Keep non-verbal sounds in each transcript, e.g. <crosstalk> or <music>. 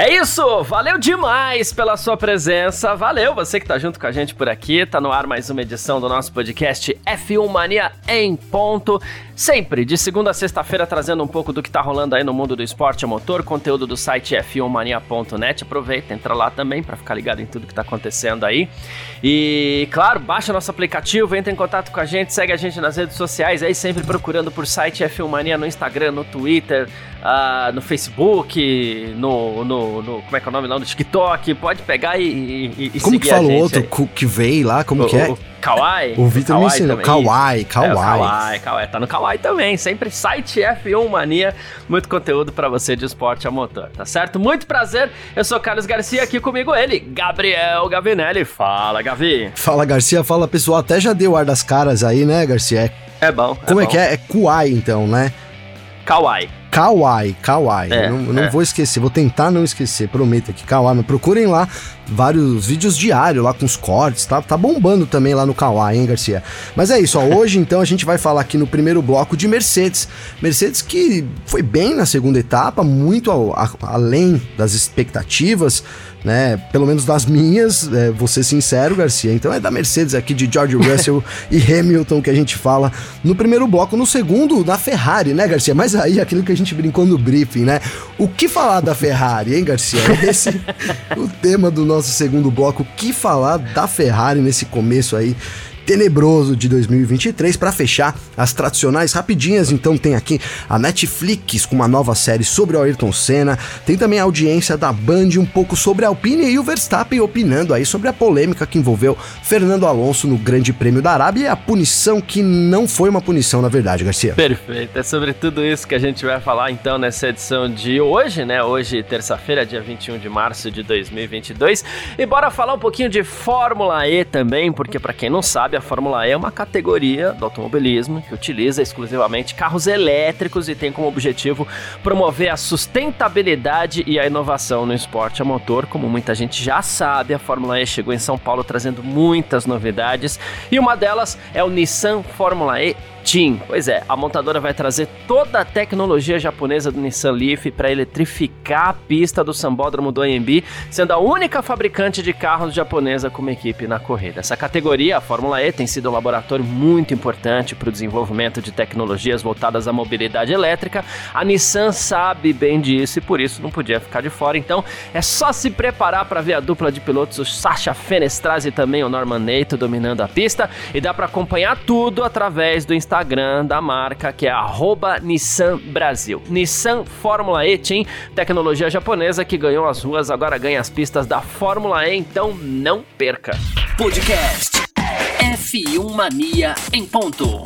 É isso, valeu demais pela sua presença, valeu você que tá junto com a gente por aqui, tá no ar mais uma edição do nosso podcast F1 Mania em ponto, sempre de segunda a sexta-feira trazendo um pouco do que tá rolando aí no mundo do esporte a motor, conteúdo do site f1mania.net, aproveita, entra lá também para ficar ligado em tudo que tá acontecendo aí. E claro, baixa nosso aplicativo, entra em contato com a gente, segue a gente nas redes sociais aí sempre procurando por site F1 Mania no Instagram, no Twitter, uh, no Facebook, no, no, no, Como é que é o nome lá? No TikTok. Pode pegar e, e, e Como que fala o outro que veio lá? Como o, que é? O Kawaii. O Vitor me ensinou. Kawaii, Kawaii. É, Kawaii, Kawaii. Tá no Kawaii também. Sempre site F1 Mania. Muito conteúdo para você de esporte a motor, tá certo? Muito prazer. Eu sou Carlos Garcia, aqui comigo ele, Gabriel Gavinelli. Fala, Gavi. Fala, Garcia. Fala, pessoal. Até já deu ar das caras aí, né, Garcia? É bom. Como é, é que é? É Kuai, então, né? Kawaii. Kawaii, Kawaii. É, não, não é. vou esquecer, vou tentar não esquecer, prometo aqui, Kawaii. Mas procurem lá vários vídeos diários lá com os cortes, tá? Tá bombando também lá no Kawaii, hein, Garcia? Mas é isso, ó. Hoje, então, a gente vai falar aqui no primeiro bloco de Mercedes. Mercedes que foi bem na segunda etapa, muito ao, a, além das expectativas né? Pelo menos das minhas, é, vou ser sincero, Garcia. Então é da Mercedes aqui, de George <laughs> Russell e Hamilton que a gente fala no primeiro bloco. No segundo, da Ferrari, né, Garcia? Mas aí aquilo que a gente brincou no briefing, né? O que falar da Ferrari, hein, Garcia? <laughs> Esse o tema do nosso segundo bloco. O que falar da Ferrari nesse começo aí tenebroso de 2023. Para fechar, as tradicionais rapidinhas, então tem aqui a Netflix com uma nova série sobre o Ayrton Senna, tem também a audiência da Band um pouco sobre a Alpine e o Verstappen opinando aí sobre a polêmica que envolveu Fernando Alonso no Grande Prêmio da Arábia e a punição que não foi uma punição na verdade, Garcia. Perfeito, é sobre tudo isso que a gente vai falar então nessa edição de hoje, né? Hoje, terça-feira, dia 21 de março de 2022. E bora falar um pouquinho de Fórmula E também, porque para quem não sabe, a Fórmula E é uma categoria do automobilismo que utiliza exclusivamente carros elétricos e tem como objetivo promover a sustentabilidade e a inovação no esporte a motor. Como muita gente já sabe, a Fórmula E chegou em São Paulo trazendo muitas novidades e uma delas é o Nissan Fórmula E Team. Pois é, a montadora vai trazer toda a tecnologia japonesa do Nissan Leaf para eletrificar a pista do Sambódromo do AMB, sendo a única fabricante de carros japonesa com uma equipe na corrida. Essa categoria, a Fórmula E, tem sido um laboratório muito importante para o desenvolvimento de tecnologias voltadas à mobilidade elétrica. A Nissan sabe bem disso e por isso não podia ficar de fora. Então é só se preparar para ver a dupla de pilotos, o Sasha Fenestrase e também o Norman Neito dominando a pista. E dá para acompanhar tudo através do Instagram da marca, que é Nissan Brasil. Nissan Fórmula E Team, tecnologia japonesa que ganhou as ruas, agora ganha as pistas da Fórmula E, então não perca. Podcast F1 Mania em ponto.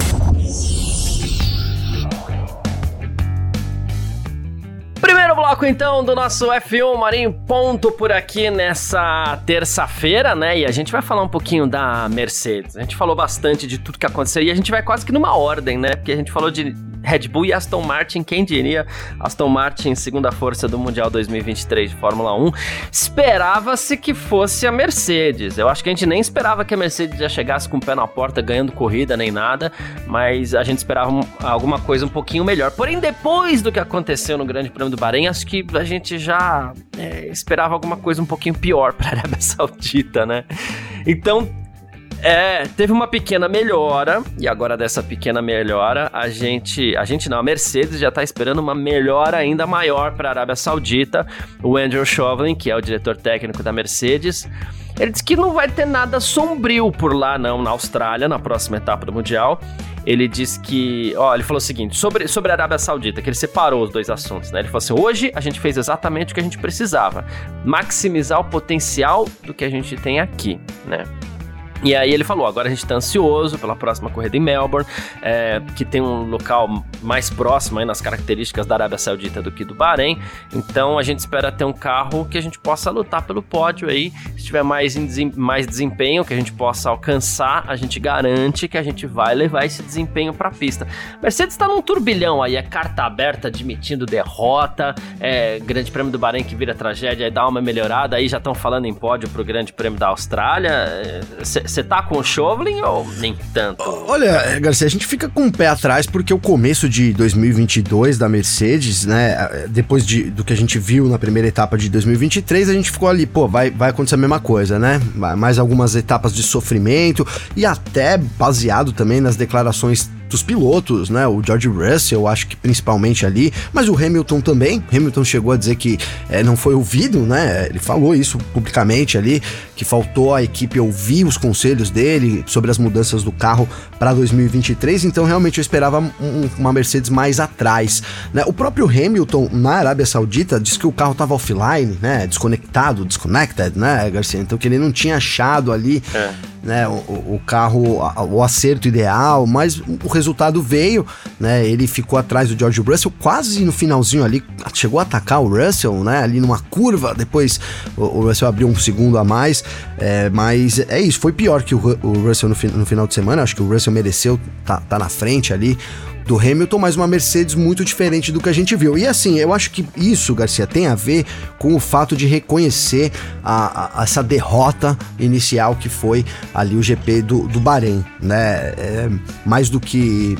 Primeiro bloco, então, do nosso F1 Marinho Ponto por aqui nessa terça-feira, né? E a gente vai falar um pouquinho da Mercedes. A gente falou bastante de tudo que aconteceu e a gente vai quase que numa ordem, né? Porque a gente falou de Red Bull e Aston Martin, quem diria? Aston Martin, segunda força do Mundial 2023 de Fórmula 1. Esperava-se que fosse a Mercedes. Eu acho que a gente nem esperava que a Mercedes já chegasse com o pé na porta, ganhando corrida nem nada, mas a gente esperava alguma coisa um pouquinho melhor. Porém, depois do que aconteceu no Grande Prêmio do Bahrein, acho que a gente já é, esperava alguma coisa um pouquinho pior para a Arábia <laughs> Saudita, né? Então, é, teve uma pequena melhora, e agora dessa pequena melhora, a gente, a gente não, a Mercedes já está esperando uma melhora ainda maior para a Arábia Saudita. O Andrew Chauvelin, que é o diretor técnico da Mercedes, ele disse que não vai ter nada sombrio por lá, não, na Austrália, na próxima etapa do Mundial. Ele disse que. Ó, ele falou o seguinte: sobre, sobre a Arábia Saudita, que ele separou os dois assuntos, né? Ele falou assim: hoje a gente fez exatamente o que a gente precisava, maximizar o potencial do que a gente tem aqui, né? E aí ele falou: agora a gente tá ansioso pela próxima corrida em Melbourne, é, que tem um local mais próximo aí nas características da Arábia Saudita do que do Bahrein. Então a gente espera ter um carro que a gente possa lutar pelo pódio aí. Se tiver mais, mais desempenho, que a gente possa alcançar, a gente garante que a gente vai levar esse desempenho pra pista. Mercedes tá num turbilhão aí, é carta aberta admitindo derrota, é Grande Prêmio do Bahrein que vira tragédia, aí dá uma melhorada, aí já estão falando em pódio pro Grande Prêmio da Austrália. Você tá com o Chauvelin ou nem tanto? Olha, Garcia, a gente fica com o pé atrás porque o começo de 2022 da Mercedes, né, depois de, do que a gente viu na primeira etapa de 2023, a gente ficou ali, pô, vai, vai acontecer a mesma coisa, né? Mais algumas etapas de sofrimento e até baseado também nas declarações dos pilotos, né? O George Russell, acho que principalmente ali, mas o Hamilton também. Hamilton chegou a dizer que é, não foi ouvido, né? Ele falou isso publicamente ali, que faltou a equipe ouvir os conselhos dele sobre as mudanças do carro para 2023. Então, realmente, eu esperava um, uma Mercedes mais atrás. Né? O próprio Hamilton, na Arábia Saudita, disse que o carro estava offline, né? Desconectado, disconnected, né, Garcia? Então, que ele não tinha achado ali. É né, o, o carro, o acerto ideal, mas o resultado veio, né? Ele ficou atrás do George Russell, quase no finalzinho ali, chegou a atacar o Russell, né? Ali numa curva, depois o, o Russell abriu um segundo a mais, é, mas é isso, foi pior que o, o Russell no, no, final de semana, acho que o Russell mereceu, tá, tá na frente ali do Hamilton, mas uma Mercedes muito diferente do que a gente viu. E assim, eu acho que isso, Garcia, tem a ver com o fato de reconhecer a, a, essa derrota inicial que foi ali o GP do, do Bahrein, né? É, mais do que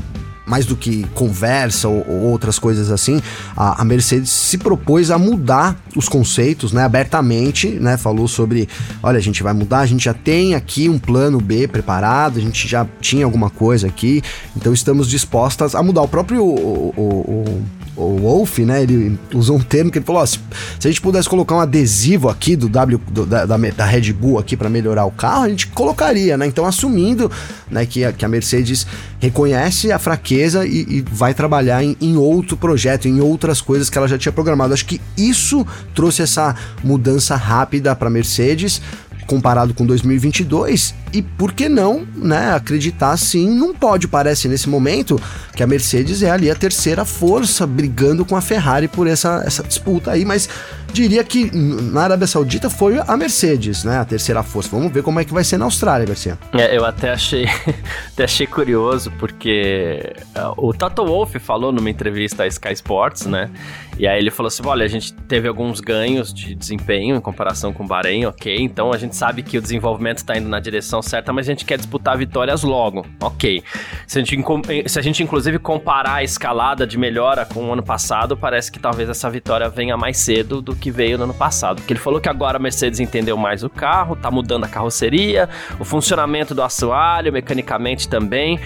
mais do que conversa ou, ou outras coisas assim, a, a, Mercedes se propôs a mudar os conceitos, né, abertamente, né, falou sobre, olha, a gente vai mudar, a gente já tem aqui um plano B preparado, a gente já tinha alguma coisa aqui, então estamos dispostas a mudar. O próprio o, o, o Wolf, né, ele usou um termo que ele falou, ó, se, se, a gente pudesse colocar um adesivo aqui do W do, da, da, da, Red Bull aqui para melhorar o carro, a gente colocaria, né? Então assumindo, né, que a, que a Mercedes reconhece a fraqueza e, e vai trabalhar em, em, outro projeto, em outras coisas que ela já tinha programado. Acho que isso trouxe essa mudança rápida para Mercedes comparado com 2022 e por que não, né, acreditar sim não pode parece nesse momento que a Mercedes é ali a terceira força brigando com a Ferrari por essa, essa disputa aí, mas diria que na Arábia Saudita foi a Mercedes, né? A terceira força. Vamos ver como é que vai ser na Austrália, Garcia. É, eu até achei, <laughs> até achei curioso, porque uh, o Toto Wolff falou numa entrevista à Sky Sports, né? E aí ele falou assim: olha, a gente teve alguns ganhos de desempenho em comparação com o Bahrein, ok. Então a gente sabe que o desenvolvimento está indo na direção certa, mas a gente quer disputar vitórias logo, ok. Se a gente, se a gente inclusive comparar a escalada de melhora com o ano passado, parece que talvez essa vitória venha mais cedo do que veio no ano passado. Porque ele falou que agora a Mercedes entendeu mais o carro, tá mudando a carroceria, o funcionamento do assoalho, mecanicamente também.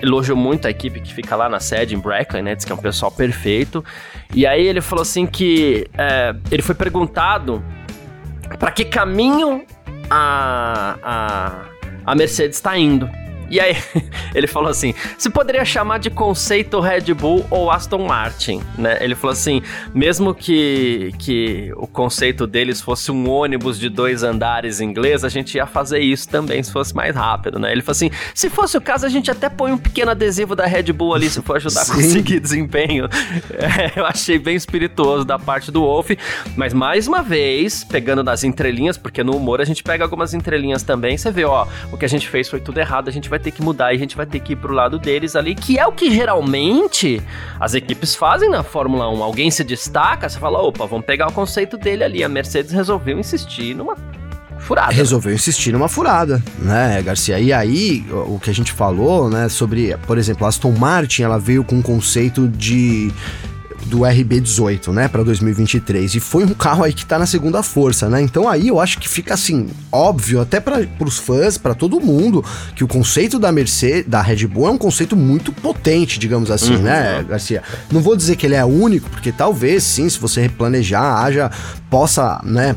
Elogiou muito a equipe que fica lá na sede, em Brackley, né? Diz que é um pessoal perfeito. E aí ele falou assim que é, ele foi perguntado para que caminho a, a, a Mercedes está indo. E aí, <laughs> ele falou assim: se poderia chamar de conceito Red Bull ou Aston Martin, né? Ele falou assim: mesmo que, que o conceito deles fosse um ônibus de dois andares inglês, a gente ia fazer isso também se fosse mais rápido, né? Ele falou assim: se fosse o caso, a gente até põe um pequeno adesivo da Red Bull ali se for ajudar a conseguir desempenho. <laughs> É, eu achei bem espirituoso da parte do Wolf, mas mais uma vez, pegando nas entrelinhas, porque no humor a gente pega algumas entrelinhas também, você vê, ó, o que a gente fez foi tudo errado, a gente vai ter que mudar e a gente vai ter que ir pro lado deles ali, que é o que geralmente as equipes fazem na Fórmula 1. Alguém se destaca, você fala, opa, vamos pegar o conceito dele ali. A Mercedes resolveu insistir numa furada. Resolveu insistir numa furada, né, Garcia? E aí, o que a gente falou, né, sobre, por exemplo, Aston Martin, ela veio com um conceito de do RB18, né, para 2023. E foi um carro aí que tá na segunda força, né? Então aí eu acho que fica assim, óbvio, até para os fãs, para todo mundo, que o conceito da Mercedes, da Red Bull é um conceito muito potente, digamos assim, uhum. né, Garcia? Não vou dizer que ele é único, porque talvez sim, se você replanejar, haja possa, né,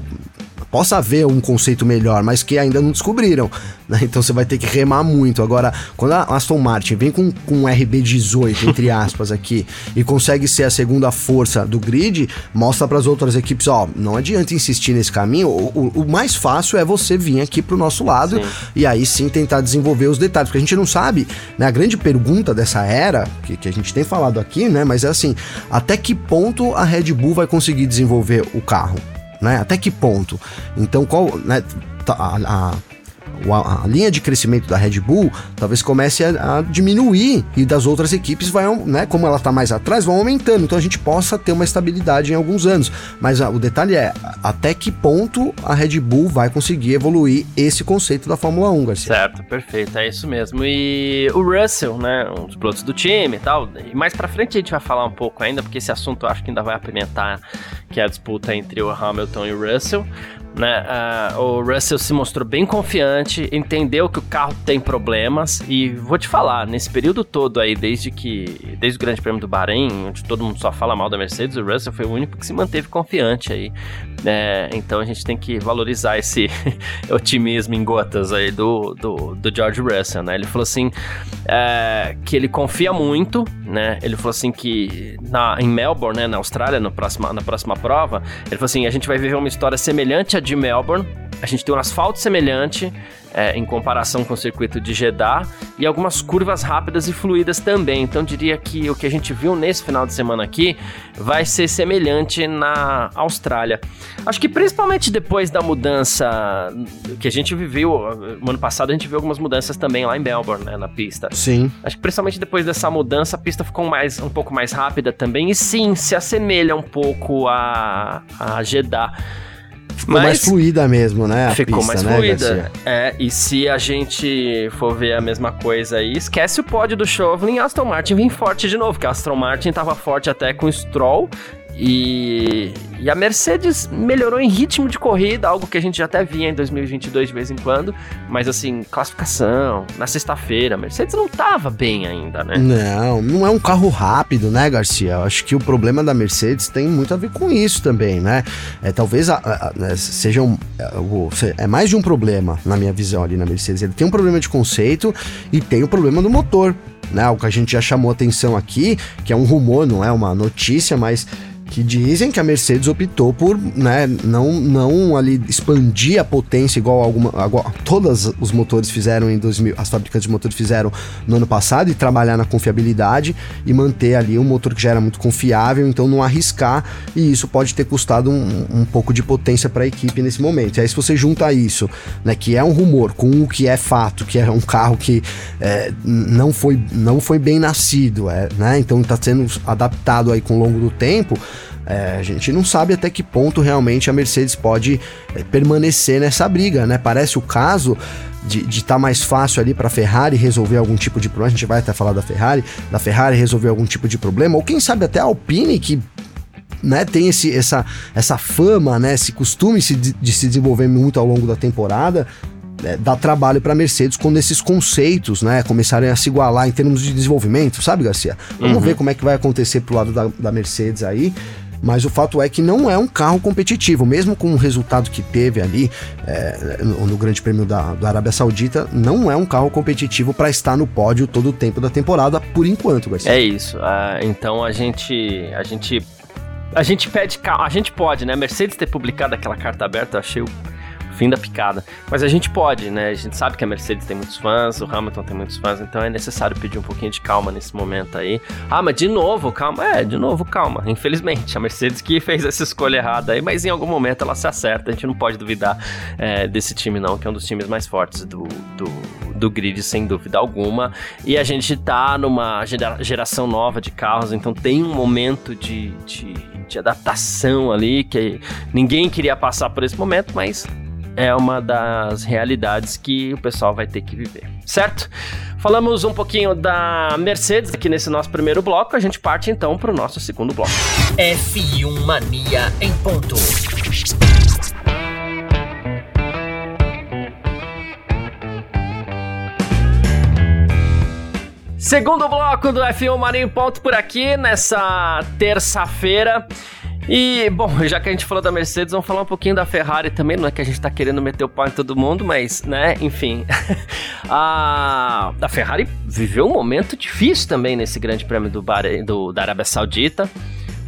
possa haver um conceito melhor, mas que ainda não descobriram. Né? Então você vai ter que remar muito. Agora, quando a Aston Martin vem com, com um RB18, entre aspas, aqui, e consegue ser a segunda força do grid, mostra para as outras equipes: ó, não adianta insistir nesse caminho. O, o, o, mais fácil é você vir aqui pro nosso lado sim. e aí sim tentar desenvolver os detalhes, porque a gente não sabe, né? A grande pergunta dessa era, que, que a gente tem falado aqui, né? Mas é assim: até que ponto a Red Bull vai conseguir desenvolver o carro? Né? Até que ponto? Então, qual. Né, tá, a, a linha de crescimento da Red Bull talvez comece a, a diminuir e das outras equipes vai, né, como ela está mais atrás, vão aumentando. Então a gente possa ter uma estabilidade em alguns anos. Mas a, o detalhe é até que ponto a Red Bull vai conseguir evoluir esse conceito da Fórmula 1, Garcia. Certo, perfeito, é isso mesmo. E o Russell, né, um dos pilotos do time e tal, e mais para frente a gente vai falar um pouco ainda, porque esse assunto eu acho que ainda vai apimentar, que é a disputa entre o Hamilton e o Russell. Né? Uh, o Russell se mostrou bem confiante, entendeu que o carro tem problemas e vou te falar, nesse período todo aí, desde que desde o Grande Prêmio do Bahrein, onde todo mundo só fala mal da Mercedes, o Russell foi o único que se manteve confiante aí. É, então a gente tem que valorizar esse <laughs> otimismo em gotas aí do, do, do George Russell, né? Ele falou assim é, que ele confia muito, né? Ele falou assim que na, em Melbourne, né, na Austrália, no próxima, na próxima prova, ele falou assim: a gente vai viver uma história semelhante à de Melbourne. A gente tem um asfalto semelhante, é, em comparação com o circuito de Jeddah e algumas curvas rápidas e fluídas também. Então diria que o que a gente viu nesse final de semana aqui vai ser semelhante na Austrália. Acho que principalmente depois da mudança que a gente viveu, no ano passado a gente viu algumas mudanças também lá em Melbourne, né, na pista. Sim. Acho que principalmente depois dessa mudança a pista ficou mais, um pouco mais rápida também e sim, se assemelha um pouco a, a Jeddah. Ficou Mas mais fluida mesmo, né? ficou pista, mais né, fluida. Garcia? É, e se a gente for ver a mesma coisa aí, esquece o pódio do Chauvelin e Aston Martin vem forte de novo, que a Aston Martin tava forte até com o Stroll e, e, a Mercedes melhorou em ritmo de corrida, algo que a gente já até via em 2022 de vez em quando, mas assim, classificação, na sexta-feira, a Mercedes não tava bem ainda, né? Não, não é um carro rápido, né, Garcia? Acho que o problema da Mercedes tem muito a ver com isso também, né? É, talvez a, a, a, seja um, é, é mais de um problema, na minha visão ali na Mercedes. Ele tem um problema de conceito e tem o um problema do motor. Né, o que a gente já chamou atenção aqui, que é um rumor, não é uma notícia, mas que dizem que a Mercedes optou por né, não, não ali expandir a potência igual alguma igual, todos os motores fizeram em 2000, as fabricantes de motores fizeram no ano passado e trabalhar na confiabilidade e manter ali um motor que já era muito confiável, então não arriscar e isso pode ter custado um, um pouco de potência para a equipe nesse momento. E aí se você junta isso, né, que é um rumor com o que é fato, que é um carro que é, não foi não foi bem nascido, é, né, então está sendo adaptado aí com o longo do tempo é, a gente não sabe até que ponto realmente a Mercedes pode é, permanecer nessa briga, né? Parece o caso de estar tá mais fácil ali para a Ferrari resolver algum tipo de problema. A gente vai até falar da Ferrari, da Ferrari resolver algum tipo de problema, ou quem sabe até a Alpine que né, tem esse, essa, essa fama, né, esse costume de se desenvolver muito ao longo da temporada, é, dá trabalho para a Mercedes quando esses conceitos, né, começarem a se igualar em termos de desenvolvimento, sabe, Garcia? Vamos uhum. ver como é que vai acontecer pro lado da, da Mercedes aí. Mas o fato é que não é um carro competitivo, mesmo com o resultado que teve ali é, no, no, Grande Prêmio da, da, Arábia Saudita, não é um carro competitivo para estar no pódio todo o tempo da temporada, por enquanto, Garcia. É isso. Uh, então a gente, a gente, a gente pede, a gente pode, né? Mercedes ter publicado aquela carta aberta, eu achei o fim da picada. Mas a gente pode, né? A gente sabe que a Mercedes tem muitos fãs, o Hamilton tem muitos fãs, então é necessário pedir um pouquinho de calma nesse momento aí. Ah, mas de novo, calma. É, de novo, calma. Infelizmente, a Mercedes que <laughs> fez essa escolha errada aí, mas em algum momento ela se acerta. A gente não pode duvidar é, desse time, não, que é um dos times mais fortes do, do, do grid, sem dúvida alguma. E a gente tá numa geração nova de carros, então tem um momento de, de, de adaptação ali que ninguém queria passar por esse momento, mas é uma das realidades que o pessoal vai ter que viver, certo? Falamos um pouquinho da Mercedes aqui nesse nosso primeiro bloco, a gente parte então para o nosso segundo bloco. F1 Mania em ponto. Segundo bloco do F1 Mania em ponto por aqui nessa terça-feira. E, bom, <laughs> já que a gente falou da Mercedes, vamos falar um pouquinho da Ferrari também. Não é que a gente tá querendo meter o pau em todo mundo, mas, né, enfim. <laughs> a, a Ferrari viveu um momento difícil também nesse grande prêmio do, Bahrein, do da Arábia Saudita,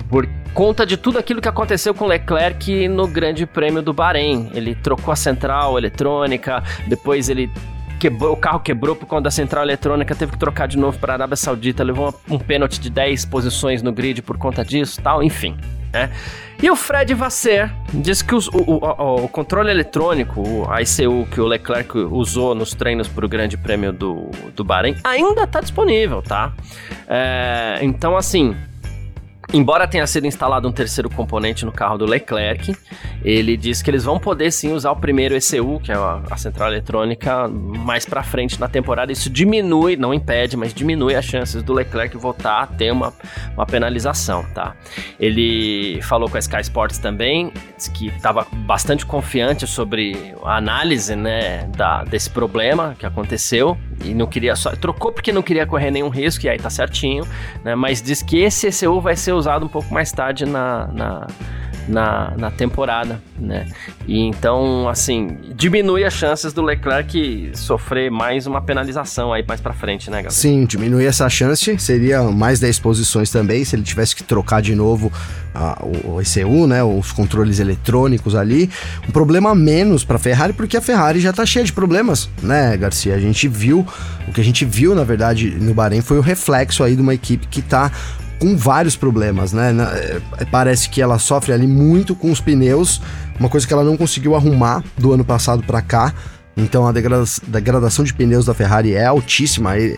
por conta de tudo aquilo que aconteceu com Leclerc no grande prêmio do Bahrein. Ele trocou a central eletrônica, depois ele quebrou, o carro quebrou por conta da central eletrônica, teve que trocar de novo para a Arábia Saudita, levou um pênalti de 10 posições no grid por conta disso, tal, enfim. Né? E o Fred Vasser diz que os, o, o, o, controle eletrônico, a ICU que o Leclerc usou nos treinos para o Grande Prêmio do, do Bahrein, ainda está disponível, tá? É, então, assim, Embora tenha sido instalado um terceiro componente no carro do Leclerc, ele diz que eles vão poder sim usar o primeiro ECU, que é a, central eletrônica, mais para frente na temporada. Isso diminui, não impede, mas diminui as chances do Leclerc voltar a ter uma, uma penalização, tá? Ele falou com a Sky Sports também, que estava bastante confiante sobre a análise, né, da, desse problema que aconteceu e não queria só trocou porque não queria correr nenhum risco e aí tá certinho, né? Mas diz que esse ECU vai ser usado um pouco mais tarde na, na, na, na temporada, né? E então, assim, diminui as chances do Leclerc sofrer mais uma penalização aí mais para frente, né, Gabriel? Sim, diminui essa chance, seria mais 10 posições também, se ele tivesse que trocar de novo a, o, ECU, né, os controles eletrônicos ali. Um problema menos para Ferrari, porque a Ferrari já tá cheia de problemas, né, Garcia? A gente viu, o que a gente viu, na verdade, no Bahrein foi o reflexo aí de uma equipe que tá com vários problemas, né? É, parece que ela sofre ali muito com os pneus, uma coisa que ela não conseguiu arrumar do ano passado para cá. Então a degradação de pneus da Ferrari é altíssima. É,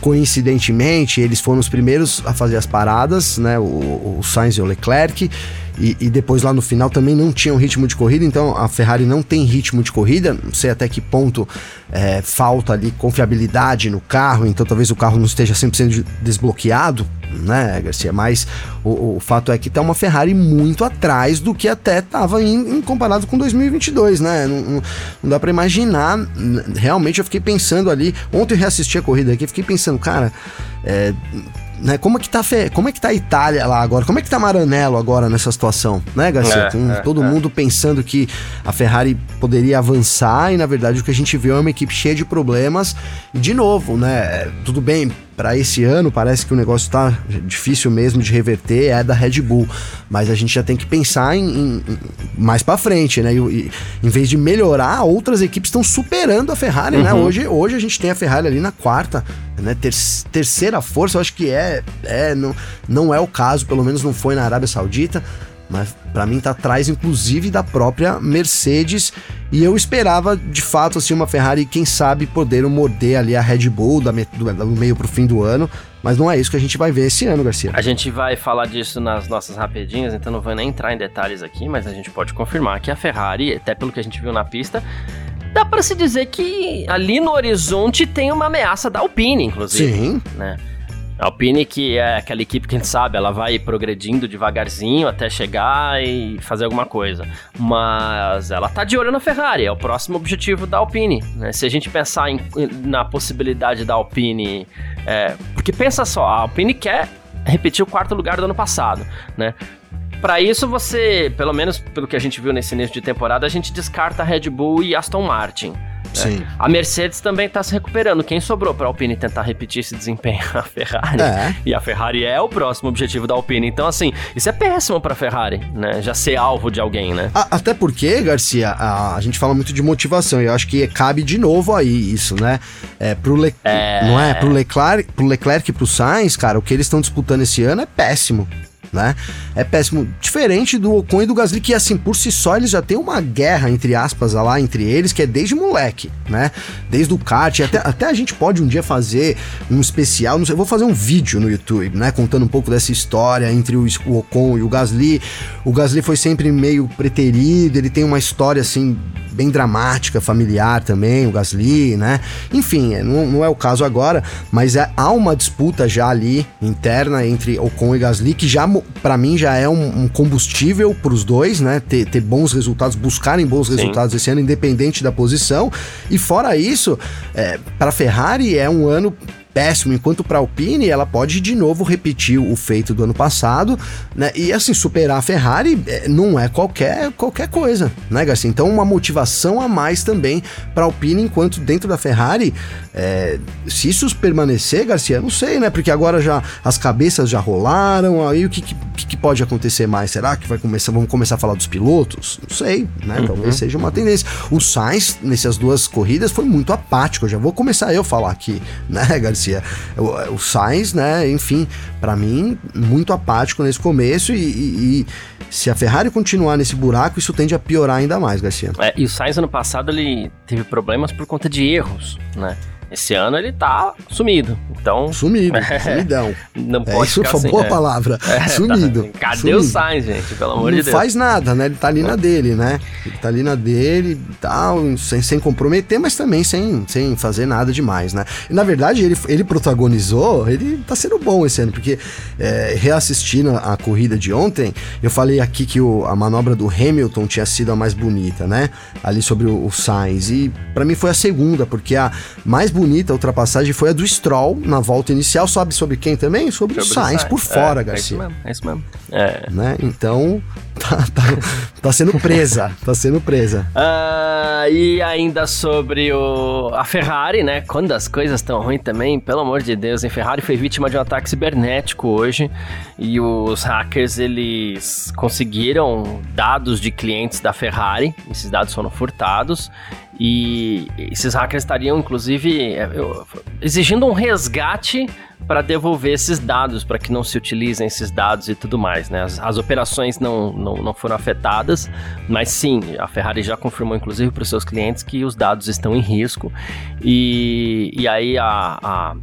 coincidentemente, eles foram os primeiros a fazer as paradas, né? O, o Sainz e o Leclerc. E, e, depois lá no final também não tinham ritmo de corrida, então a Ferrari não tem ritmo de corrida, não sei até que ponto é, falta ali confiabilidade no carro, então talvez o carro não esteja 100% desbloqueado, né, Garcia? Mas o, o, fato é que tá uma Ferrari muito atrás do que até estava em, em, comparado com 2022, né? Não, não, não dá para imaginar. Realmente eu fiquei pensando ali, ontem eu reassisti a corrida aqui, fiquei pensando, cara, é, né? Como é que tá como é que tá a Itália lá agora? Como é que tá Maranello agora nessa situação, né, Garcia? É, é, todo é. mundo pensando que a Ferrari poderia avançar e na verdade o que a gente viu é uma equipe cheia de problemas. De novo, né? Tudo bem, para esse ano parece que o negócio tá difícil mesmo de reverter, é da Red Bull, mas a gente já tem que pensar em, em, em mais para frente, né? E, e, em vez de melhorar, outras equipes estão superando a Ferrari, né? uhum. né? Hoje, hoje a gente tem a Ferrari ali na quarta, né? Ter, terceira força, eu acho que é, é não, não é o caso, pelo menos não foi na Arábia Saudita mas para mim tá atrás inclusive da própria Mercedes e eu esperava de fato assim uma Ferrari quem sabe poder morder ali a Red Bull da do, do meio pro fim do ano mas não é isso que a gente vai ver esse ano, Garcia. A gente vai falar disso nas nossas rapidinhas, então não vou nem entrar em detalhes aqui, mas a gente pode confirmar que a Ferrari, até pelo que a gente viu na pista, dá para se dizer que ali no horizonte tem uma ameaça da Alpine, inclusive. Sim. Né? A Alpine, que é aquela equipe que a gente sabe, ela vai progredindo devagarzinho até chegar e fazer alguma coisa. Mas ela tá de olho na Ferrari, é o próximo objetivo da Alpine. Né? Se a gente pensar em, na possibilidade da Alpine. É, porque pensa só, a Alpine quer repetir o quarto lugar do ano passado, né? Para isso, você, pelo menos pelo que a gente viu nesse início de temporada, a gente descarta a Red Bull e Aston Martin. Sim. É. A Mercedes também está se recuperando. Quem sobrou para a Alpine tentar repetir esse desempenho? <laughs> A Ferrari. É. E a Ferrari é o próximo objetivo da Alpine. Então, assim, isso é péssimo para a Ferrari, né? Já ser alvo de alguém, né? A, até porque, Garcia, a, a, gente fala muito de motivação e eu acho que cabe de novo aí isso, né? É, pro Le... é... Não é? Pro Leclerc, pro Leclerc e pro Sainz, cara, o que eles estão disputando esse ano é péssimo né? É péssimo. Diferente do Ocon e do Gasly, que assim, por si só, eles já têm uma guerra, entre aspas, lá entre eles, que é desde moleque, né? Desde o kart, até, até a gente pode um dia fazer um especial, não sei, eu vou fazer um vídeo no YouTube, né? Contando um pouco dessa história entre o, o Ocon e o Gasly. O Gasly foi sempre meio preterido, ele tem uma história, assim, bem dramática, familiar também, o Gasly, né? Enfim, é, não, não é o caso agora, mas é, há uma disputa já ali interna entre Ocon e Gasly que já para mim já é um, um combustível para os dois, né? Ter, ter, bons resultados, buscarem bons Sim. resultados esse ano, independente da posição. E fora isso, é, para Ferrari é um ano péssimo, enquanto para a Alpine ela pode de novo repetir o feito do ano passado, né? E assim, superar a Ferrari é, não é qualquer, qualquer coisa, né, Garcia? Então, uma motivação a mais também para a Alpine, enquanto dentro da Ferrari, é, se isso permanecer, Garcia, não sei, né? Porque agora já as cabeças já rolaram, aí o que, que, que pode acontecer mais? Será que vai começar, vamos começar a falar dos pilotos? Não sei, né? Uhum. Talvez seja uma tendência. O Sainz, nessas duas corridas, foi muito apático. Eu já vou começar eu a falar aqui, <laughs> né, Garcia? O, o Sainz, né, enfim, para mim, muito apático nesse começo e, e, e, se a Ferrari continuar nesse buraco, isso tende a piorar ainda mais, Garcia. É, e o Sainz ano passado ele teve problemas por conta de erros, né? Esse ano ele tá sumido. Então. Sumido, <laughs> sumidão. Não é, pode Isso foi uma boa <laughs> é. palavra. É, sumido. Tá. Cadê sumido. o Sainz, gente? Pelo amor não de Deus. Não faz nada, né? Ele tá ali na dele, né? Ele tá ali na dele e tal, sem, sem comprometer, mas também sem, sem fazer nada demais, né? E, na verdade, ele, ele protagonizou, ele tá sendo bom esse ano, porque é, reassistindo a corrida de ontem, eu falei aqui que o, a manobra do Hamilton tinha sido a mais bonita, né? Ali sobre o, o Sainz. E para mim foi a segunda, porque a mais bonita bonita ultrapassagem foi a do Stroll na volta inicial. Sabe sobre quem também? Sobre, sobre o Sainz, Sainz por fora, é, Garcia. É isso mesmo. É isso mesmo. É. Né? Então, <laughs> tá, tá, tá, sendo presa. tá sendo presa. Uh, e ainda sobre o, a Ferrari, né? Quando as coisas estão ruins também, pelo amor de Deus, a Ferrari foi vítima de um ataque cibernético hoje. E os hackers, eles conseguiram dados de clientes da Ferrari. Esses dados foram furtados. E esses hackers estariam, inclusive, é, exigindo um resgate para devolver esses dados, para que não se utilizem esses dados e tudo mais, né? As, as operações não, não, não, foram afetadas, mas sim, a Ferrari já confirmou, inclusive, para os seus clientes que os dados estão em risco. E, e aí a, a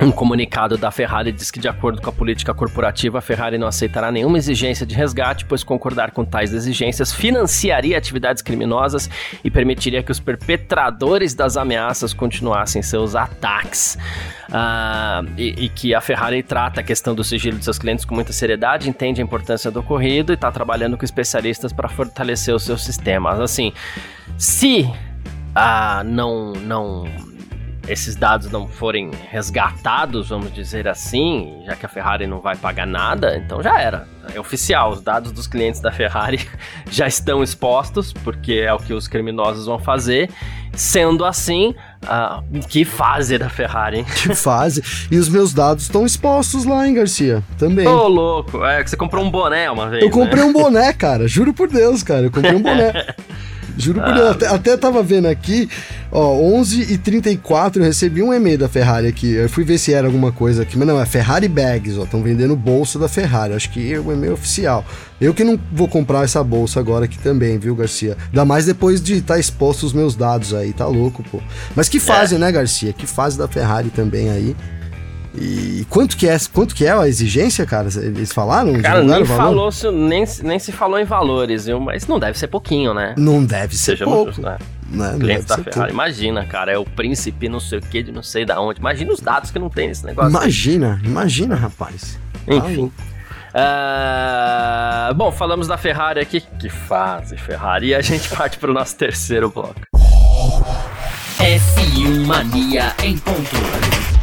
um comunicado da Ferrari diz que, de acordo com a política corporativa, a Ferrari não aceitará nenhuma exigência de resgate, pois concordar com tais exigências financiaria atividades criminosas e permitiria que os perpetradores das ameaças continuassem seus ataques. Uh, e, e, que a Ferrari trata a questão do sigilo de seus clientes com muita seriedade, entende a importância do ocorrido e está trabalhando com especialistas para fortalecer os seus sistemas. Assim, se uh, não, não esses dados não forem resgatados, vamos dizer assim, já que a Ferrari não vai pagar nada, então já era. É oficial, os dados dos clientes da Ferrari <laughs> já estão expostos, porque é o que os criminosos vão fazer. Sendo assim, uh, que fase da Ferrari, hein? Que fase. E os meus dados estão expostos lá, hein, Garcia? Também. Ô, oh, louco. É que você comprou um boné uma vez. Eu comprei né? um boné, <laughs> cara. Juro por Deus, cara. Eu comprei um boné. <laughs> Juro por Deus, até, até tava vendo aqui, ó, 11 e 34 eu recebi um e-mail da Ferrari aqui. Eu fui ver se era alguma coisa aqui, mas não, é Ferrari Bags, ó, estão vendendo bolsa da Ferrari. Acho que é o e-mail oficial. Eu que não vou comprar essa bolsa agora aqui também, viu, Garcia? Ainda mais depois de estar tá exposto os meus dados aí, tá louco, pô. Mas que fase, é. né, Garcia? Que fase da Ferrari também aí. E quanto que é, quanto que é a exigência, cara? Eles falaram? Cara, nem, falou, nem, nem se falou em valores, viu? Mas não deve ser pouquinho, né? Não deve ser Sejamos pouco. Justos, né? Não, Cliente da Ferrari, pouco. imagina, cara, é o príncipe não sei o que de não sei da onde. Imagina os dados que não tem nesse negócio. Imagina, aí. imagina, rapaz. Enfim. Uh, bom, falamos da Ferrari aqui. Que fase, Ferrari. E a gente <laughs> parte para o nosso terceiro bloco. F1 Mania em ponto.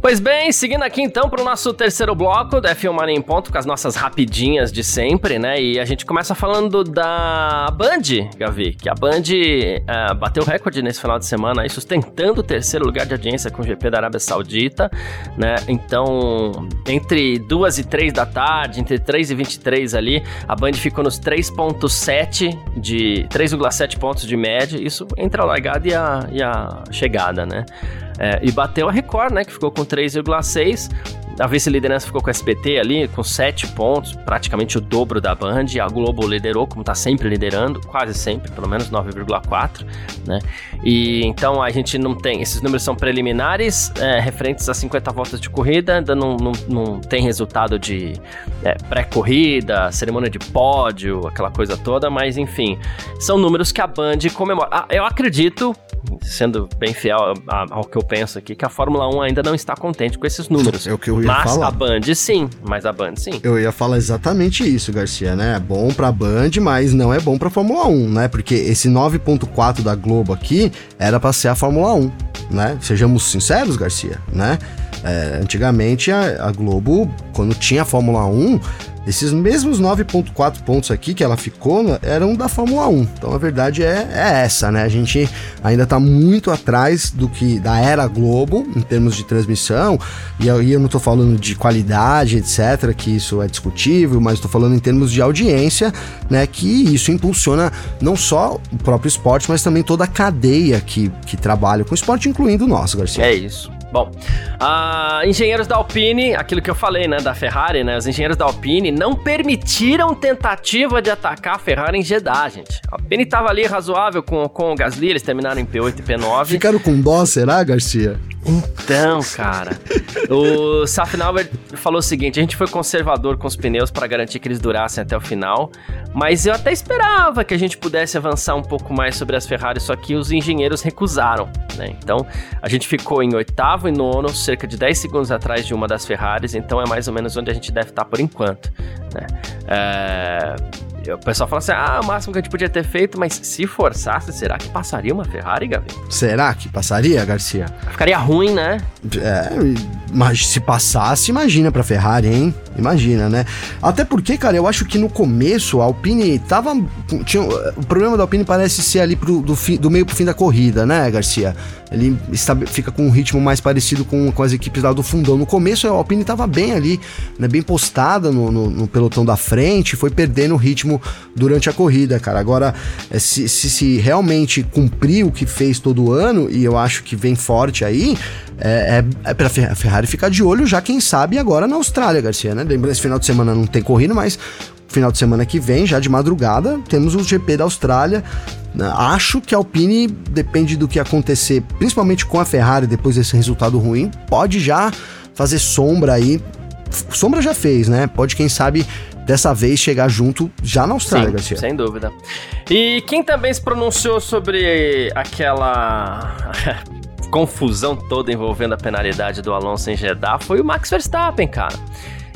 Pois bem, seguindo aqui então para o nosso terceiro bloco da F1 Mania em Ponto, com as nossas rapidinhas de sempre, né? E a gente começa falando da Band, Gavi, que a Band uh, bateu recorde nesse final de semana, aí, sustentando o terceiro lugar de audiência com o GP da Arábia Saudita, né? Então, entre 2 e 3 da tarde, entre 3 e 23 ali, a Band ficou nos 3.7 de 3,7 pontos de média, isso entre a largada e a, e a chegada, né? É, e bateu a Record, né? Que ficou com 3,6. A vice-liderança ficou com a SPT ali, com 7 pontos, praticamente o dobro da Band. A Globo liderou, como está sempre liderando, quase sempre, pelo menos 9,4, né? E então a gente não tem, esses números são preliminares, é, referentes a 50 voltas de corrida, ainda não, não, não tem resultado de é, pré-corrida, cerimônia de pódio, aquela coisa toda, mas enfim, são números que a Band comemora. Ah, eu acredito sendo bem fiel ao que eu penso aqui, que a Fórmula 1 ainda não está contente com esses números. É o que eu ia mas falar. a Band sim, mas a Band sim. Eu ia falar exatamente isso, Garcia, né? É bom pra Band, mas não é bom pra Fórmula 1, né? Porque esse 9.4 da Globo aqui era pra ser a Fórmula 1, né? Sejamos sinceros, Garcia, né? É, antigamente a, a Globo, quando tinha a Fórmula 1, esses mesmos 9.4 pontos aqui que ela ficou né, eram da Fórmula 1. Então a verdade é, é essa, né? A gente ainda está muito atrás do que da era Globo em termos de transmissão. E aí eu não estou falando de qualidade, etc, que isso é discutível, mas estou falando em termos de audiência, né? Que isso impulsiona não só o próprio esporte, mas também toda a cadeia que, que trabalha com esporte, incluindo o nosso, Garcia. É isso. Bom, uh, engenheiros da Alpine, aquilo que eu falei, né, da Ferrari, né, os engenheiros da Alpine não permitiram tentativa de atacar a Ferrari em Jeddah, gente. A Alpine tava ali razoável com, com o Gasly, eles terminaram em P8 e P9. Ficaram com dó, será, Garcia? Então, cara, o Safnauer falou o seguinte: a gente foi conservador com os pneus para garantir que eles durassem até o final, mas eu até esperava que a gente pudesse avançar um pouco mais sobre as Ferraris, só que os engenheiros recusaram, né? Então, a gente ficou em oitavo e nono, cerca de 10 segundos atrás de uma das Ferraris, então é mais ou menos onde a gente deve estar por enquanto, né? É o pessoal fala assim: ah, o máximo que a gente podia ter feito, mas se forçasse, será que passaria uma Ferrari, Gavi? Será que passaria, Garcia? Ficaria ruim, né? É, mas se passasse, imagina pra Ferrari, hein? Imagina, né? Até porque, cara, eu acho que no começo a Alpine tava. Tinha, o problema da Alpine parece ser ali pro, do, fi, do meio pro fim da corrida, né, Garcia? Ele está, fica com um ritmo mais parecido com, com as equipes lá do fundão. No começo a Alpine tava bem ali, né, bem postada no, no, no pelotão da frente, foi perdendo o ritmo durante a corrida, cara. Agora, é, se, se, se realmente cumprir o que fez todo ano, e eu acho que vem forte aí, é, é, é pra Ferrari ficar de olho já, quem sabe, agora na Austrália, Garcia, né? Lembrando, esse final de semana não tem corrida, mas final de semana que vem, já de madrugada, temos o GP da Austrália. Acho que a Alpine, depende do que acontecer, principalmente com a Ferrari depois desse resultado ruim, pode já fazer sombra aí. Sombra já fez, né? Pode, quem sabe, dessa vez chegar junto já na Austrália, Sim, Garcia. Sem dúvida. E quem também se pronunciou sobre aquela <laughs> confusão toda envolvendo a penalidade do Alonso em Jeddah foi o Max Verstappen, cara.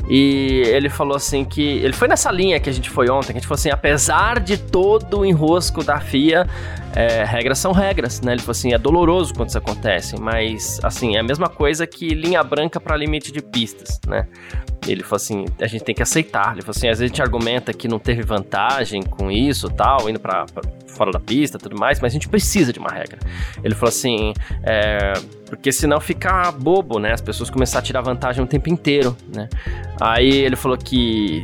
E ele falou assim que. Ele foi nessa linha que a gente foi ontem, que a gente falou assim: apesar de todo o enrosco da FIA, é, regras são regras, né? Ele falou assim: é doloroso quando isso acontece, mas assim, é a mesma coisa que linha branca para limite de pistas, né? Ele falou assim: a gente tem que aceitar. Ele falou assim: às vezes a gente argumenta que não teve vantagem com isso tal, indo para fora da pista tudo mais, mas a gente precisa de uma regra. Ele falou assim: é, porque senão fica bobo, né? As pessoas começar a tirar vantagem o tempo inteiro, né? Aí ele falou que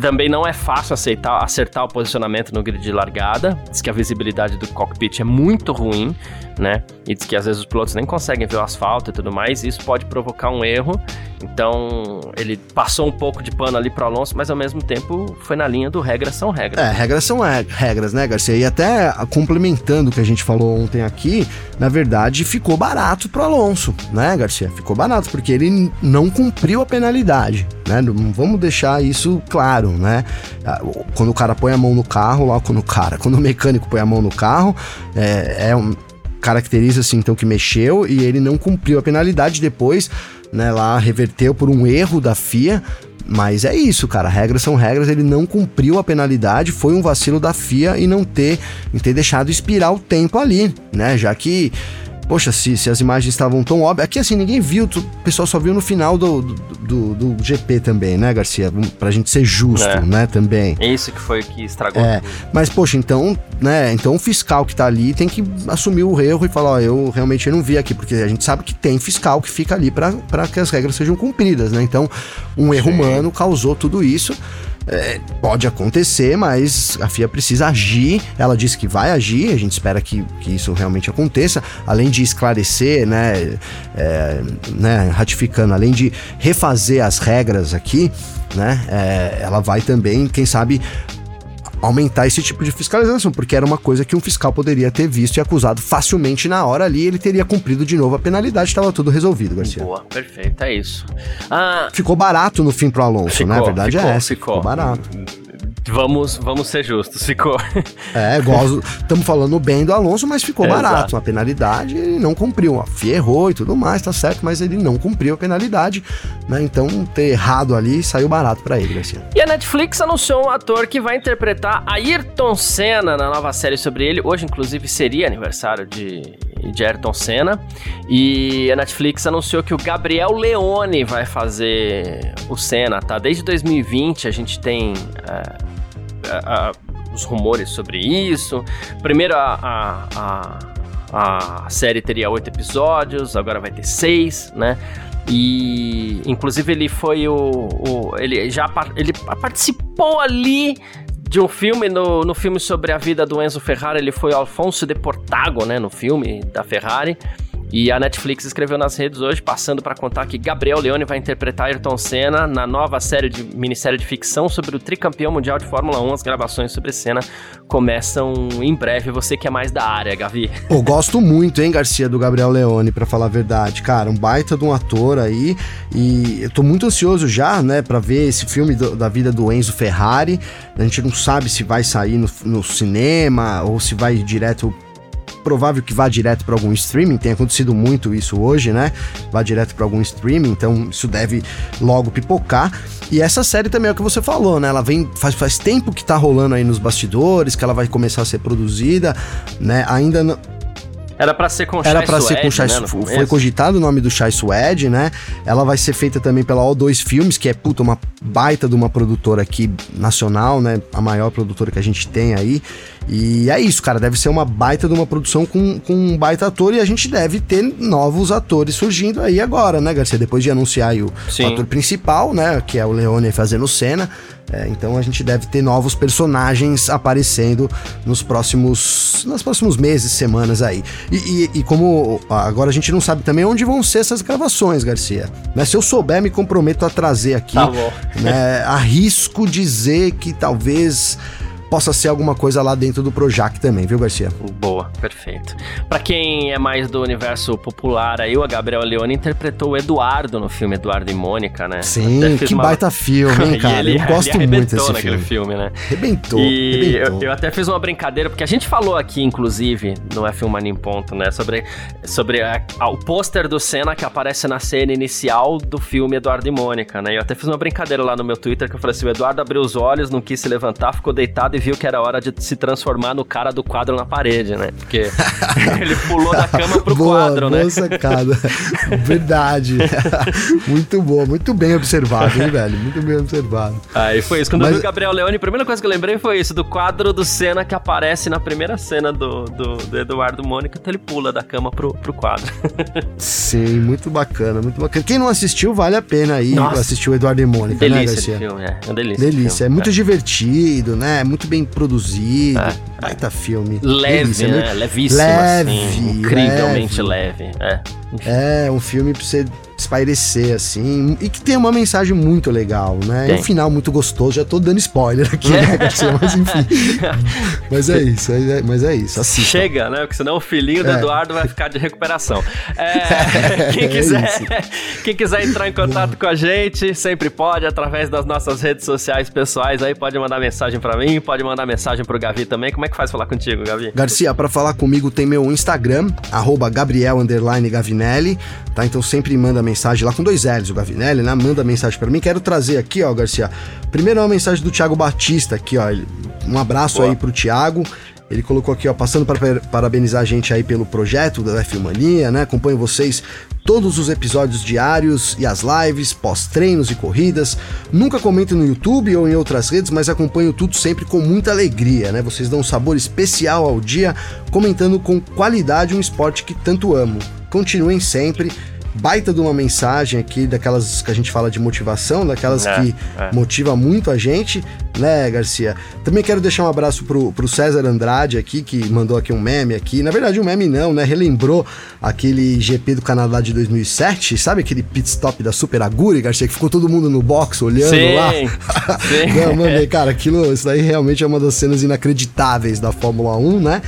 também não é fácil aceitar, acertar o posicionamento no grid de largada. Diz que a visibilidade do cockpit é muito ruim, né? E diz que às vezes os pilotos nem conseguem ver o asfalto e tudo mais. E isso pode provocar um erro. Então ele passou um pouco de pano ali pro Alonso, mas ao mesmo tempo foi na linha do regras são regras. É, regras são regras, né, Garcia? E até complementando o que a gente falou ontem aqui, na verdade ficou barato pro Alonso, né, Garcia? Ficou barato porque ele não cumpriu a penalidade, né? Vamos deixar isso claro, né? Ah, quando o cara põe a mão no carro, lá quando o cara, quando o mecânico põe a mão no carro, é, é um caracteriza assim então que mexeu e ele não cumpriu a penalidade depois né, lá reverteu por um erro da FIA, mas é isso, cara. Regras são regras. Ele não cumpriu a penalidade. Foi um vacilo da FIA e não ter, ter deixado expirar o tempo ali, né? Já que poxa, se, se as imagens estavam tão óbvias. Aqui, assim, ninguém viu, tu, o pessoal só viu no final do, do, do, do, GP também, né, Garcia? Pra gente ser justo, é. né, também. Isso que foi que estragou. É, mas, poxa, então, né, então o fiscal que tá ali tem que assumir o erro e falar, ó, eu realmente não vi aqui, porque a gente sabe que tem fiscal que fica ali para que as regras sejam cumpridas, né? Então, um erro Sim. humano causou tudo isso. É, pode acontecer, mas a FIA precisa agir. Ela disse que vai agir, a gente espera que, que isso realmente aconteça. Além de esclarecer, né, é, né, ratificando, além de refazer as regras aqui, né, é, ela vai também, quem sabe, aumentar esse tipo de fiscalização, porque era uma coisa que um fiscal poderia ter visto e acusado facilmente na hora ali, ele teria cumprido de novo a penalidade, estava tudo resolvido, Garcia. Boa, perfeito, é isso. Ah, ficou barato no fim pro Alonso, ficou, né? A verdade é ficou, é essa. Ficou. ficou barato Vamos, vamos ser justos, ficou. É, igual estamos falando bem do Alonso, mas ficou é, barato. Exato. Uma penalidade, ele não cumpriu. A FIA errou e tudo mais, tá certo, mas ele não cumpriu a penalidade, né? Então, ter errado ali saiu barato para ele, Garcia. E a Netflix anunciou um ator que vai interpretar Ayrton Senna na nova série sobre ele. Hoje, inclusive, seria aniversário de, de Ayrton Senna. E a Netflix anunciou que o Gabriel Leone vai fazer o Senna, tá? Desde 2020 a gente tem. Uh, os rumores sobre isso. Primeiro a, a, a, a série teria oito episódios, agora vai ter seis, né? E inclusive ele foi o, o, ele já ele participou ali de um filme no, no filme sobre a vida do Enzo Ferrari, ele foi Alfonso de Portago, né, no filme da Ferrari. E a Netflix escreveu nas redes hoje, passando para contar que Gabriel Leone vai interpretar Ayrton Senna na nova série de minissérie de ficção sobre o tricampeão mundial de Fórmula 1. As gravações sobre Senna começam em breve. Você que é mais da área, Gavi. Pô, gosto muito, hein, Garcia, do Gabriel Leone, para falar a verdade. Cara, um baita de um ator aí. E eu tô muito ansioso já, né, para ver esse filme do, da vida do Enzo Ferrari. A gente não sabe se vai sair no, no cinema ou se vai direto provável que vá direto para algum streaming, tem acontecido muito isso hoje, né? Vá direto para algum streaming, então isso deve logo pipocar. E essa série também é o que você falou, né? Ela vem faz, faz tempo que tá rolando aí nos bastidores, que ela vai começar a ser produzida, né? Ainda não era para ser com Era para ser com Chai né, Foi cogitado o nome do Chai Suede, né? Ela vai ser feita também pela O2 Filmes, que é, puta, uma baita de uma produtora aqui nacional, né? A maior produtora que a gente tem aí. E é isso, cara. Deve ser uma baita de uma produção com, com um baita ator e a gente deve ter novos atores surgindo aí agora, né, Garcia? Depois de anunciar o, o ator principal, né? Que é o Leone fazendo cena. É, então a gente deve ter novos personagens aparecendo nos próximos, nos próximos meses, semanas aí. E, e, e, como agora a gente não sabe também onde vão ser essas gravações, Garcia. Né? Se eu souber, me comprometo a trazer aqui. Tá bom. Né? Arrisco dizer que talvez possa ser alguma coisa lá dentro do Projac também, viu, Garcia? Boa, perfeito. Para quem é mais do universo popular, aí o Gabriel Leone interpretou o Eduardo no filme Eduardo e Mônica, né? Sim, que uma... baita filme, hein, <laughs> cara? ele, eu gosto ele muito desse filme. filme, né? Rebentou, e rebentou. Eu, eu, até fiz uma brincadeira, porque a gente falou aqui, inclusive, no F1 Mania em Ponto, né? Sobre, sobre a, a, o pôster do Senna que aparece na cena inicial do filme Eduardo e Mônica, né? Eu até fiz uma brincadeira lá no meu Twitter, que eu falei assim, o Eduardo abriu os olhos, não quis se levantar, ficou deitado e viu que era hora de se transformar no cara do quadro na parede, né? Porque <laughs> ele pulou da cama pro boa, quadro, boa né? Sacada. <laughs> Verdade. muito boa, muito bem observado, hein, velho? Muito bem observado. Aí foi isso. Quando Mas... eu vi o Gabriel Leone, a primeira coisa que eu lembrei foi isso, do quadro do Senna que aparece na primeira cena do, do, do Eduardo Mônica, então ele pula da cama pro, pro quadro. <laughs> Sim, muito bacana, muito bacana. Quem não assistiu, vale a pena aí assistir o Eduardo e Mônica, delícia né, Garcia? Filme, é, é delícia. Delícia, é muito é. divertido, né? É muito bem produzido. É. Baita filme. Leve, delícia, né? Levíssimo, leve, assim, Incrivelmente leve. leve. É. é, um filme pra você espairecer, assim, e que tem uma mensagem muito legal, né? E um final muito gostoso, já tô dando spoiler aqui, né, Garcia? <laughs> Mas enfim. <laughs> mas é isso, é, mas é isso. Assista. Chega, né? Porque senão o filhinho do é. Eduardo vai ficar de recuperação. É, <laughs> quem, é quiser, quem quiser entrar em contato com a gente, sempre pode, através das nossas redes sociais pessoais aí, pode mandar mensagem para mim, pode mandar mensagem pro Gavi também. Como é que faz falar contigo, Gavi? Garcia, para falar comigo tem meu Instagram, arroba Gabriel Gavinelli, tá? Então sempre manda mensagem lá com dois L's, o Gavinelli, né? Manda mensagem para mim. Quero trazer aqui, ó, Garcia. Primeiro é uma mensagem do Thiago Batista aqui, ó. Um abraço Boa. aí pro Thiago. Ele colocou aqui, ó, passando para parabenizar a gente aí pelo projeto da F Mania, né? Acompanho vocês todos os episódios diários e as lives, pós-treinos e corridas. Nunca comento no YouTube ou em outras redes, mas acompanho tudo sempre com muita alegria, né? Vocês dão um sabor especial ao dia, comentando com qualidade um esporte que tanto amo. Continuem sempre baita de uma mensagem aqui, daquelas que a gente fala de motivação, daquelas é, que é. motiva muito a gente, né, Garcia? Também quero deixar um abraço pro, pro César Andrade aqui, que mandou aqui um meme aqui. Na verdade, um meme não, né? Relembrou aquele GP do Canadá de 2007, sabe aquele pit stop da Super Aguri, Garcia, que ficou todo mundo no box olhando sim, lá? Sim. <laughs> não, mano, cara, aquilo, isso daí realmente é uma das cenas inacreditáveis da Fórmula 1, né?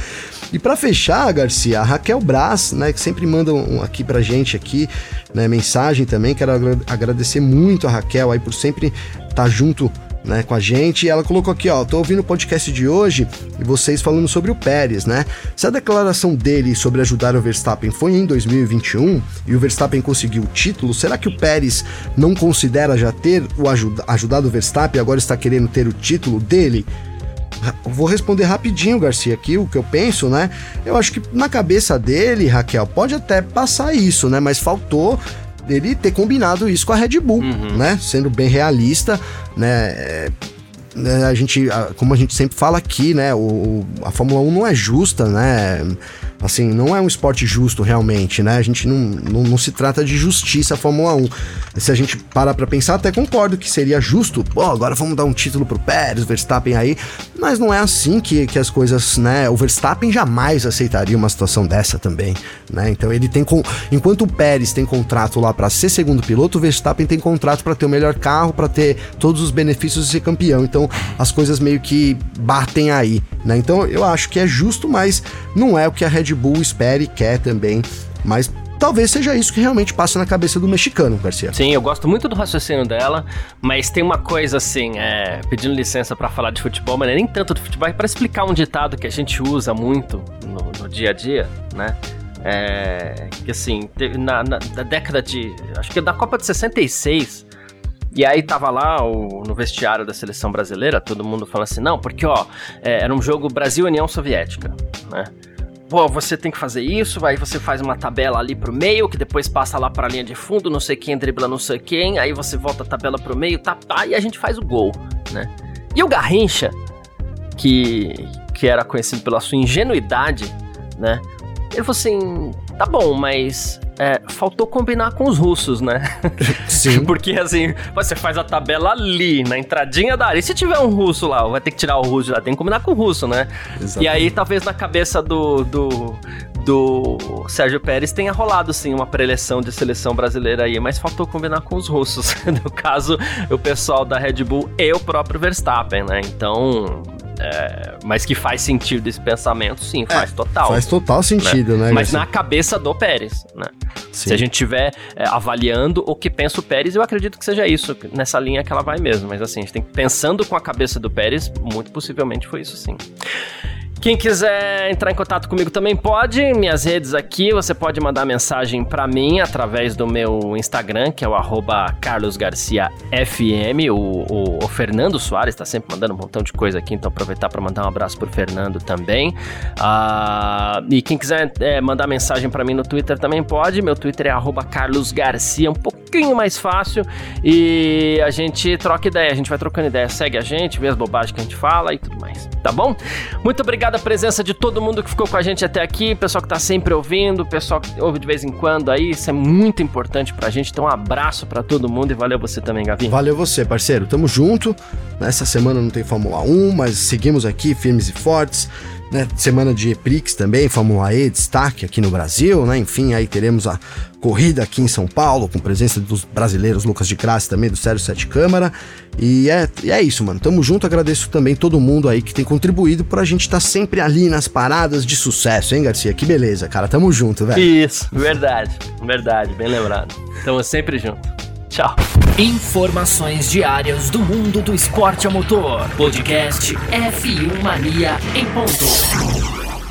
E para fechar, Garcia, a Raquel Braz, né, que sempre manda um, aqui pra gente aqui, né, mensagem também, quero agradecer muito a Raquel aí por sempre estar tá junto né, com a gente. E ela colocou aqui, ó, tô ouvindo o podcast de hoje e vocês falando sobre o Pérez, né? Se a declaração dele sobre ajudar o Verstappen foi em 2021 e o Verstappen conseguiu o título, será que o Pérez não considera já ter o ajuda, ajudado o Verstappen e agora está querendo ter o título dele? Vou responder rapidinho, Garcia, aqui o que eu penso, né? Eu acho que na cabeça dele, Raquel, pode até passar isso, né? Mas faltou ele ter combinado isso com a Red Bull, uhum. né? Sendo bem realista, né? É, né, a gente, como a gente sempre fala aqui, né? O, a Fórmula 1 não é justa, né? Assim, não é um esporte justo realmente, né? A gente não, não, não se trata de justiça a Fórmula 1. Se a gente parar pra pensar, até concordo que seria justo, pô, agora vamos dar um título pro Pérez, Verstappen aí, mas não é assim que, que as coisas, né? O Verstappen jamais aceitaria uma situação dessa também, né? Então ele tem com enquanto o Pérez tem contrato lá para ser segundo piloto, o Verstappen tem contrato para ter o melhor carro, para ter todos os benefícios de ser campeão. Então as coisas meio que batem aí, né? Então eu acho que é justo, mas não é o que a Red Red Bull espere e quer também, mas talvez seja isso que realmente passa na cabeça do mexicano, Garcia. Sim, eu gosto muito do raciocínio dela, mas tem uma coisa assim, é, pedindo licença para falar de futebol, mas é nem tanto de futebol, é para explicar um ditado que a gente usa muito no, no dia a dia, né? É, que assim, na, na, na, década de. Acho que da Copa de 66. E aí tava lá o, no vestiário da seleção brasileira, todo mundo falando assim, não, porque ó, é, era um jogo Brasil-União Soviética, né? Pô, você tem que fazer isso, aí você faz uma tabela ali pro meio, que depois passa lá pra linha de fundo, não sei quem dribla não sei quem, aí você volta a tabela pro meio, tá, tá, e a gente faz o gol, né? E o Garrincha, que, que era conhecido pela sua ingenuidade, né? Ele falou assim: tá bom, mas é, faltou combinar com os russos, né? <laughs> Sim. <laughs> Porque assim, você faz a tabela ali, na entradinha da área. E se tiver um russo lá, vai ter que tirar o russo lá, tem que combinar com o russo, né? Exatamente. E aí, talvez na cabeça do, do, do Sérgio Pérez tenha rolado sim uma preleção de seleção brasileira aí, mas faltou combinar com os russos. <laughs> No caso, o pessoal da Red Bull e o próprio Verstappen, né? Então, é, mas que faz sentido esse pensamento, sim, faz é, total. Faz total sentido, né? né mas na cabeça do Pérez, né? Se a gente estiver é, avaliando o que pensa o Pérez, eu acredito que seja isso, nessa linha que ela vai mesmo. Mas assim, a gente tem pensando com a cabeça do Pérez, muito possivelmente foi isso sim. Quem quiser entrar em contato comigo também pode. Minhas redes aqui, você pode mandar mensagem para mim através do meu Instagram, que é o carlosgarciafm. O, o, o, Fernando Soares está sempre mandando um montão de coisa aqui, então aproveitar para mandar um abraço pro Fernando também. Uh, e quem quiser é, mandar mensagem para mim no Twitter também pode. Meu Twitter é carlosgarcia, um pouquinho mais fácil. E a gente troca ideia, a gente vai trocando ideia. Segue a gente, vê as bobagens que a gente fala e tudo mais. Tá bom? Muito obrigado obrigado a presença de todo mundo que ficou com a gente até aqui, pessoal que tá sempre ouvindo, pessoal que ouve de vez em quando aí, isso é muito importante pra gente. Então, um abraço para todo mundo e valeu você também, Gavi. Valeu você, parceiro. Tamo junto. Nessa semana não tem Fórmula 1, mas seguimos aqui firmes e fortes. Né, semana de Eprix também, Fórmula E, destaque aqui no Brasil, né? Enfim, aí teremos a corrida aqui em São Paulo, com presença dos brasileiros Lucas de Graça também, do Sério Sete Câmara. E é, e é isso, mano. Tamo junto, agradeço também todo mundo aí que tem contribuído pra gente estar tá sempre ali nas paradas de sucesso, hein, Garcia? Que beleza, cara. Tamo junto, velho. Isso, verdade, verdade, bem lembrado. Tamo sempre junto. Tchau. Informações diárias do mundo do esporte a motor. Podcast F1 Mania em ponto.